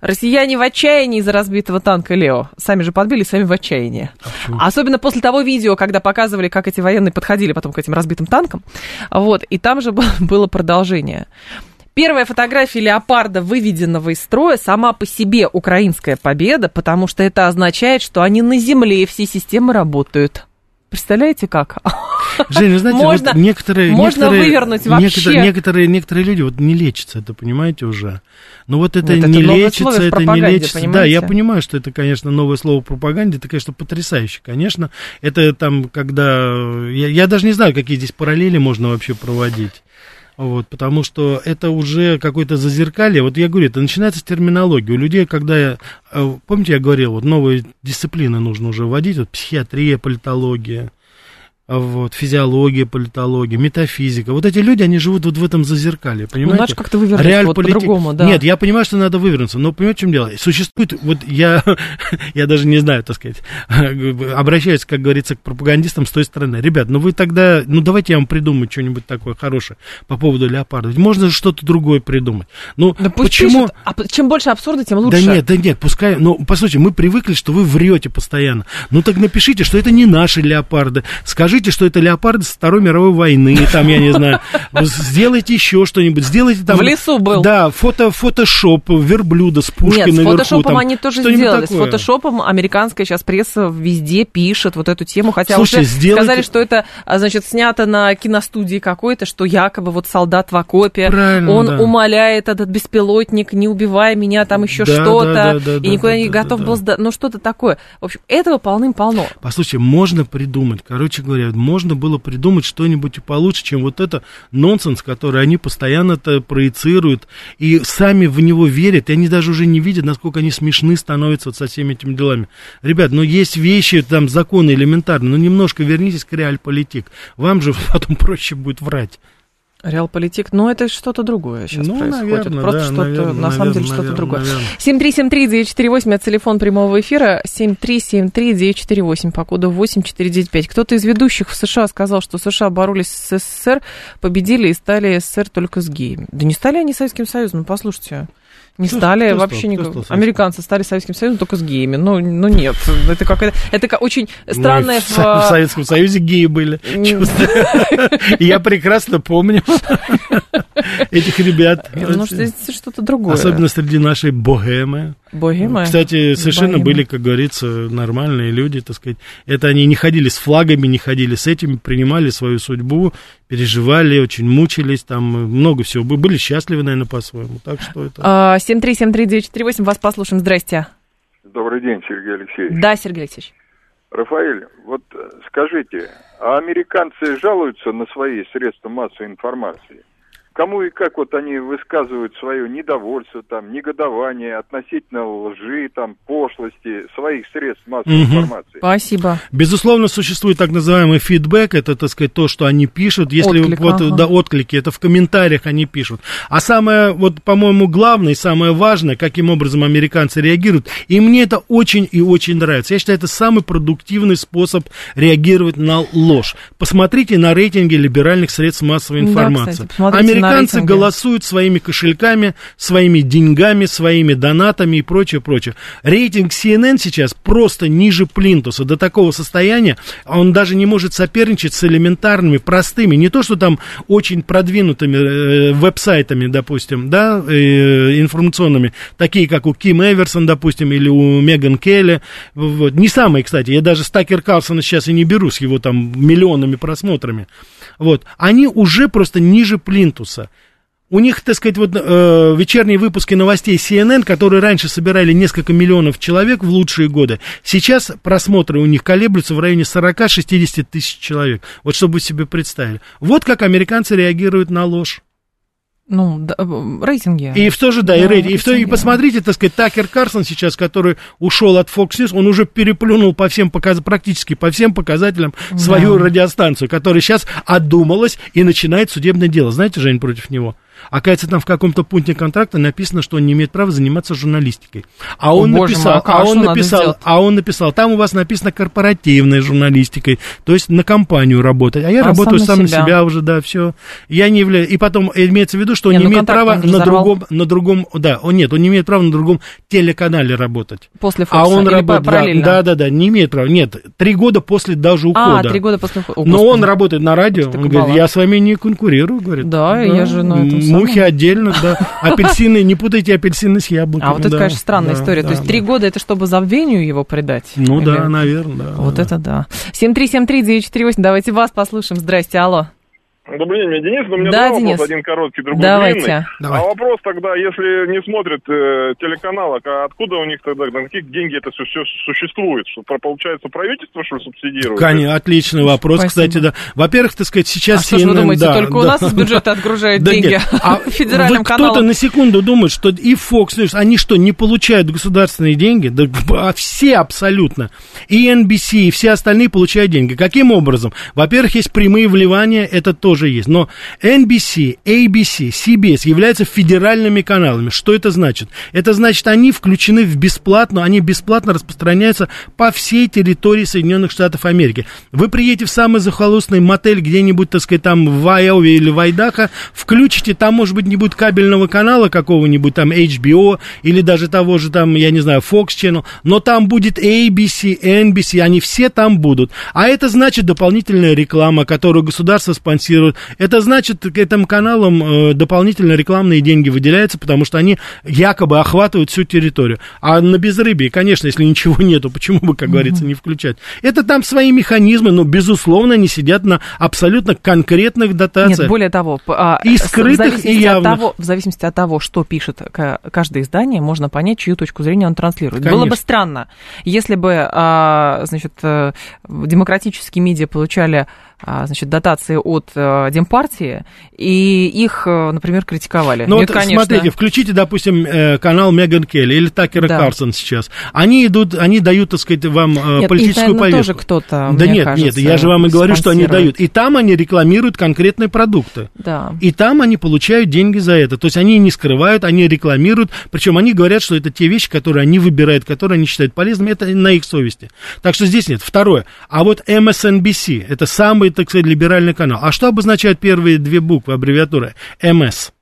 Россияне в отчаянии из-за разбитого танка Лео. Сами же подбили, сами в отчаянии. А Особенно после того видео, когда показывали, как эти военные подходили потом к этим разбитым танкам. Вот, и там же было продолжение. Первая фотография леопарда, выведенного из строя, сама по себе украинская победа, потому что это означает, что они на земле, и все системы работают. Представляете, как? Женя, знаете, можно, вот некоторые, можно некоторые, вывернуть вообще. Некоторые, некоторые, некоторые люди вот не лечатся, это понимаете уже. Но вот это вот не это лечится, это не лечится. Понимаете? Да, я понимаю, что это, конечно, новое слово в пропаганде, это, конечно, потрясающе, конечно. Это там, когда... Я, я даже не знаю, какие здесь параллели можно вообще проводить. Вот, потому что это уже какое-то зазеркалье. Вот я говорю, это начинается с терминологии. У людей, когда я... Э, помните, я говорил, вот новые дисциплины нужно уже вводить, вот психиатрия, политология, вот, физиология, политология, метафизика. Вот эти люди, они живут вот в этом зазеркале, понимаете? Ну, надо как-то вывернуться Реаль вот по-другому, да. Нет, я понимаю, что надо вывернуться, но понимаете, в чем дело? Существует, вот я, я даже не знаю, так сказать, обращаюсь, как говорится, к пропагандистам с той стороны. Ребят, ну вы тогда, ну давайте я вам придумаю что-нибудь такое хорошее по поводу леопарда. Ведь можно же что-то другое придумать. Ну, да почему... Пишут, а чем больше абсурда, тем лучше. Да нет, да нет, пускай, ну, по сути, мы привыкли, что вы врете постоянно. Ну так напишите, что это не наши леопарды. Скажите, скажите, что это леопарды с Второй мировой войны, там, я не знаю, сделайте еще что-нибудь, сделайте там... В лесу был. Да, фото, фотошоп верблюда с пушкой Нет, наверху. с фотошопом там, они тоже сделали. Такое. С фотошопом американская сейчас пресса везде пишет вот эту тему, хотя Слушайте, уже сделайте... сказали, что это, а, значит, снято на киностудии какой-то, что якобы вот солдат в окопе, Правильно, он да. умоляет этот беспилотник, не убивай меня, там еще да, что-то, да, да, да, и никуда да, не да, готов да, был сдать, ну что-то такое. В общем, этого полным-полно. Послушайте, можно придумать, короче говоря, можно было придумать что-нибудь получше, чем вот это нонсенс, который они постоянно это проецируют и сами в него верят, и они даже уже не видят, насколько они смешны становятся вот со всеми этими делами. Ребят, ну есть вещи, там законы элементарные, но немножко вернитесь к реаль-политик. Вам же потом проще будет врать. Реалполитик, ну это что-то другое сейчас ну, происходит. Наверное, Просто да, что-то, наверное, на самом деле, что-то другое. 7373948, это телефон прямого эфира, 7373948, по коду 8495. Кто-то из ведущих в США сказал, что США боролись с СССР, победили и стали СССР только с геями. Да не стали они Советским Союзом, ну послушайте. Не кто, стали кто вообще никак. Американцы стали Советским Союзом только с геями. Ну, ну нет, это как это как очень странное. в, в Советском Союзе геи были. Я прекрасно помню этих ребят. Ну, что что-то другое. Особенно среди нашей богемы. Богемы. Кстати, совершенно Богемы. были, как говорится, нормальные люди, так сказать. Это они не ходили с флагами, не ходили с этим, принимали свою судьбу, переживали, очень мучились, там много всего. Были счастливы, наверное, по-своему. Так что это... 7373948, а, вас послушаем. Здрасте. Добрый день, Сергей Алексеевич. Да, Сергей Алексеевич. Рафаэль, вот скажите, а американцы жалуются на свои средства массовой информации? Кому и как вот они высказывают свое недовольство, там, негодование относительно лжи, там, пошлости своих средств массовой угу. информации. Спасибо. Безусловно, существует так называемый фидбэк, это, так сказать, то, что они пишут, если Отклик, вот, ага. да, отклики, это в комментариях они пишут. А самое, вот, по-моему, главное и самое важное, каким образом американцы реагируют, и мне это очень и очень нравится. Я считаю, это самый продуктивный способ реагировать на ложь. Посмотрите на рейтинги либеральных средств массовой информации. Да, кстати, Американцы голосуют своими кошельками, своими деньгами, своими донатами и прочее, прочее. Рейтинг CNN сейчас просто ниже плинтуса, до такого состояния, он даже не может соперничать с элементарными, простыми, не то, что там очень продвинутыми э, веб-сайтами, допустим, да, э, информационными, такие, как у Ким Эверсон, допустим, или у Меган Келли, вот. не самые, кстати, я даже Стакер Карлсона сейчас и не беру с его там миллионами просмотрами, вот, они уже просто ниже плинтуса. У них, так сказать, вот э, вечерние выпуски новостей CNN, которые раньше собирали несколько миллионов человек в лучшие годы, сейчас просмотры у них колеблются в районе 40-60 тысяч человек. Вот чтобы вы себе представили. Вот как американцы реагируют на ложь. Ну, да, рейтинги. И в то же, да, да и рейтинги. И, в то, и посмотрите, так сказать, Такер Карсон сейчас, который ушел от Fox News, он уже переплюнул по всем показ... практически по всем показателям да. свою радиостанцию, которая сейчас отдумалась и начинает судебное дело. Знаете, Жень, против него? Оказывается, там в каком-то пункте контракта написано, что он не имеет права заниматься журналистикой. А он О, написал, мой, а, а он написал, а он написал, там у вас написано корпоративной журналистикой, то есть на компанию работать. А я а работаю сам, на себя. себя уже, да, все. Я не являюсь. И потом имеется в виду, что он не, не ну, имеет права на другом, на другом, да, он нет, он не имеет права на другом телеканале работать. После Фокса, а он работает, параллельно? Да, да, да, не имеет права. Нет, три года после даже а, ухода. А, три года после ухода. Но он работает на радио. Он говорит, я с вами не конкурирую, говорит. Да, да я же на этом Мухи отдельно, да. Апельсины, не путайте апельсины с яблоками. А вот это, да, конечно, странная да, история. Да, То есть три года это чтобы забвению его придать? Ну Или... да, наверное, да. Вот это да. 7373948, давайте вас послушаем. Здрасте, алло. Добрый день, меня Денис, но у меня да, два Денис. один короткий, другой Давайте. длинный. Давай. А вопрос тогда, если не смотрят э, телеканал, а откуда у них тогда, на каких деньги это все, все существует? Что, получается, правительство, что ли, субсидирует? Конечно, отличный вопрос, Спасибо. кстати, да. Во-первых, так сказать, сейчас... А CNN, что вы думаете, да, только да, у нас из бюджета отгружают деньги а федеральным каналам? Кто-то на секунду думает, что и Fox News, они что, не получают государственные деньги? Да а все абсолютно. И NBC, и все остальные получают деньги. Каким образом? Во-первых, есть прямые вливания, это тоже тоже есть. Но NBC, ABC, CBS являются федеральными каналами. Что это значит? Это значит, они включены в бесплатно, они бесплатно распространяются по всей территории Соединенных Штатов Америки. Вы приедете в самый захолустный мотель где-нибудь, так сказать, там в Айове или в Айдаха, включите, там, может быть, не будет кабельного канала какого-нибудь, там HBO или даже того же, там, я не знаю, Fox Channel, но там будет ABC, NBC, они все там будут. А это значит дополнительная реклама, которую государство спонсирует делают. Это значит, к этим каналам э, дополнительно рекламные деньги выделяются, потому что они якобы охватывают всю территорию. А на безрыбье, конечно, если ничего нету, почему бы, как говорится, не включать? Это там свои механизмы, но, безусловно, они сидят на абсолютно конкретных дотациях. Нет, более того, а, и скрытых, и явных. От того, в зависимости от того, что пишет каждое издание, можно понять, чью точку зрения он транслирует. Конечно. Было бы странно, если бы, а, значит, э, демократические медиа получали значит, дотации от э, Демпартии, и их, э, например, критиковали. Ну, Нет, вот конечно... смотрите, включите, допустим, э, канал Меган Келли или Такера да. Карсон сейчас. Они идут, они дают, так сказать, вам нет, политическую их, наверное, повестку. тоже кто-то, Да нет, кажется, нет, я же вам и говорю, что они дают. И там они рекламируют конкретные продукты. Да. И там они получают деньги за это. То есть они не скрывают, они рекламируют, причем они говорят, что это те вещи, которые они выбирают, которые они считают полезными, это на их совести. Так что здесь нет. Второе. А вот MSNBC, это самый самый, так сказать, либеральный канал. А что обозначают первые две буквы аббревиатуры? МС.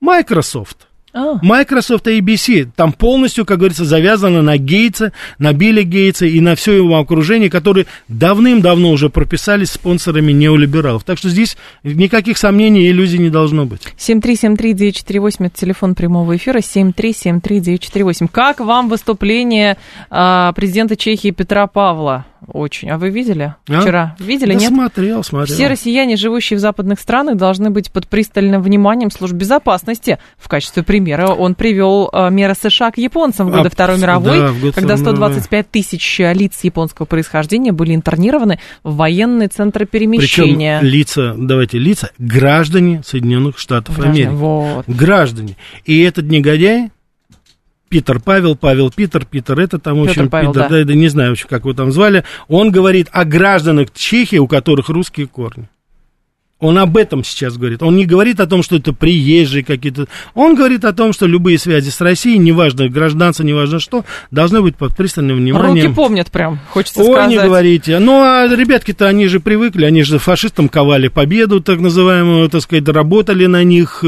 Microsoft. Oh. Microsoft и ABC, там полностью, как говорится, завязано на Гейтса, на Билли Гейтса и на все его окружение, которые давным-давно уже прописались спонсорами неолибералов. Так что здесь никаких сомнений и иллюзий не должно быть. 7373948, это телефон прямого эфира, 7373948. Как вам выступление а, президента Чехии Петра Павла? Очень. А вы видели а? вчера? Видели, да нет? смотрел, смотрел. Все россияне, живущие в западных странах, должны быть под пристальным вниманием служб безопасности. В качестве примера он привел э, меры США к японцам в годы а, Второй мировой, да, год когда 125 тысяч лиц японского происхождения были интернированы в военные центры перемещения. Причем лица, давайте, лица, граждане Соединенных Штатов граждане, Америки. Вот. Граждане. И этот негодяй Питер Павел, Павел Питер, Питер это там, в общем, Петр Павел, Питер, да. Да, не знаю, как его там звали, он говорит о гражданах Чехии, у которых русские корни. Он об этом сейчас говорит. Он не говорит о том, что это приезжие какие-то. Он говорит о том, что любые связи с Россией, неважно, гражданство, неважно что, должны быть под пристальным вниманием. Руки помнят прям, хочется Ой, сказать. не говорите. Ну, а ребятки-то, они же привыкли, они же фашистам ковали победу, так называемую, так сказать, работали на них.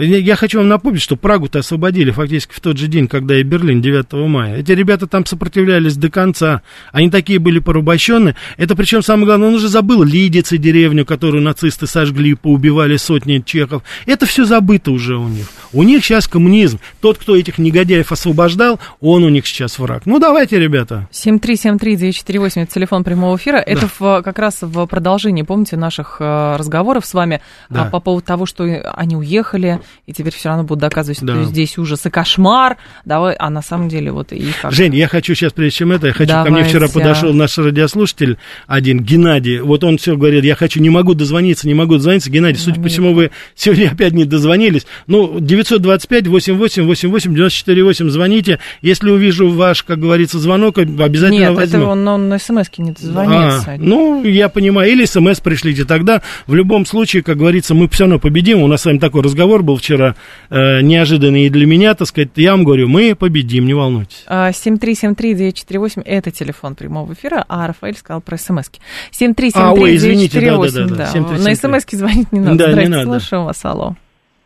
Я хочу вам напомнить, что Прагу-то освободили фактически в тот же день, когда и Берлин, 9 мая. Эти ребята там сопротивлялись до конца. Они такие были порабощены. Это причем самое главное, он уже забыл Лидицы, деревню, которую нацисты сожгли, поубивали сотни чехов. Это все забыто уже у них. У них сейчас коммунизм. Тот, кто этих негодяев освобождал, он у них сейчас враг. Ну, давайте, ребята. 7373948, это телефон прямого эфира. Да. Это в, как раз в продолжении, помните, наших э, разговоров с вами да. по поводу того, что они уехали, и теперь все равно будут доказывать, да. что здесь ужас и кошмар, давай, а на самом деле вот и как... Жень, я хочу сейчас, прежде чем это, я хочу, Давайте. ко мне вчера подошел наш радиослушатель один, Геннадий, вот он все говорит, я хочу, не могу дозвониться, не могу дозвониться, Геннадий, судя по всему, вы сегодня опять не дозвонились, ну, 925 88 88 94 8 звоните, если увижу ваш, как говорится, звонок, обязательно Нет, возьму. это он, он на смс-ке не дозвонится. А, ну, я понимаю, или смс пришлите, тогда в любом случае, как говорится, мы все равно победим, у нас с вами такой разговор был вчера, э, неожиданный и для меня, так сказать, я вам говорю, мы победим, не волнуйтесь. 7373948, а, это телефон прямого эфира, а Рафаэль сказал про смс-ки. 7373948, а, ой, извините, да, да, да, да. На смс-ки звонить не надо. Да, Здрасте, не надо. слушаем вас, алло.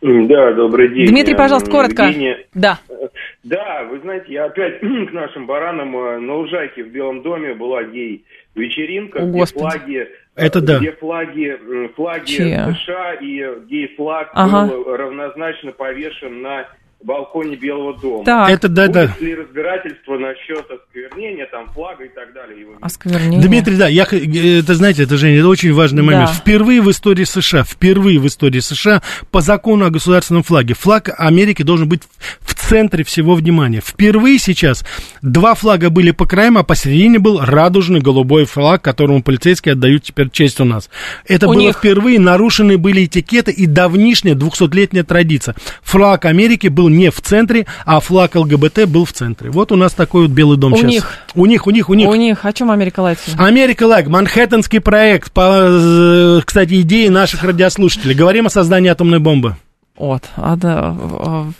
Да, добрый день. Дмитрий, пожалуйста, коротко. Евгения. Да. Да, вы знаете, я опять к нашим баранам э, на Лужайке в Белом доме была гей-вечеринка, где флаги это да. Где флаги, флаги США и гей-флаг ага. был равнозначно повешен на балконе Белого дома. Так. Это да, Будет да. ли разбирательство насчет осквернения, там, флага и так далее? Его... Осквернение. Дмитрий, да, я, это, знаете, это, Женя, это очень важный момент. Да. Впервые в истории США, впервые в истории США по закону о государственном флаге, флаг Америки должен быть в центре всего внимания. Впервые сейчас два флага были по краям, а посередине был радужный голубой флаг, которому полицейские отдают теперь честь у нас. Это у было них... впервые, нарушены были этикеты и давнишняя 200-летняя традиция. Флаг Америки был не в центре, а флаг ЛГБТ был в центре. Вот у нас такой вот Белый дом у сейчас. Них. У них, у них, у них. У них. О чем Америка Лайк? Америка Лайк, Манхэттенский проект, по, э, кстати, идеи наших радиослушателей. Говорим о создании атомной бомбы. Вот, а да, а,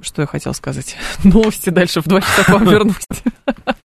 что я хотел сказать? Новости дальше в два часа к вам вернусь.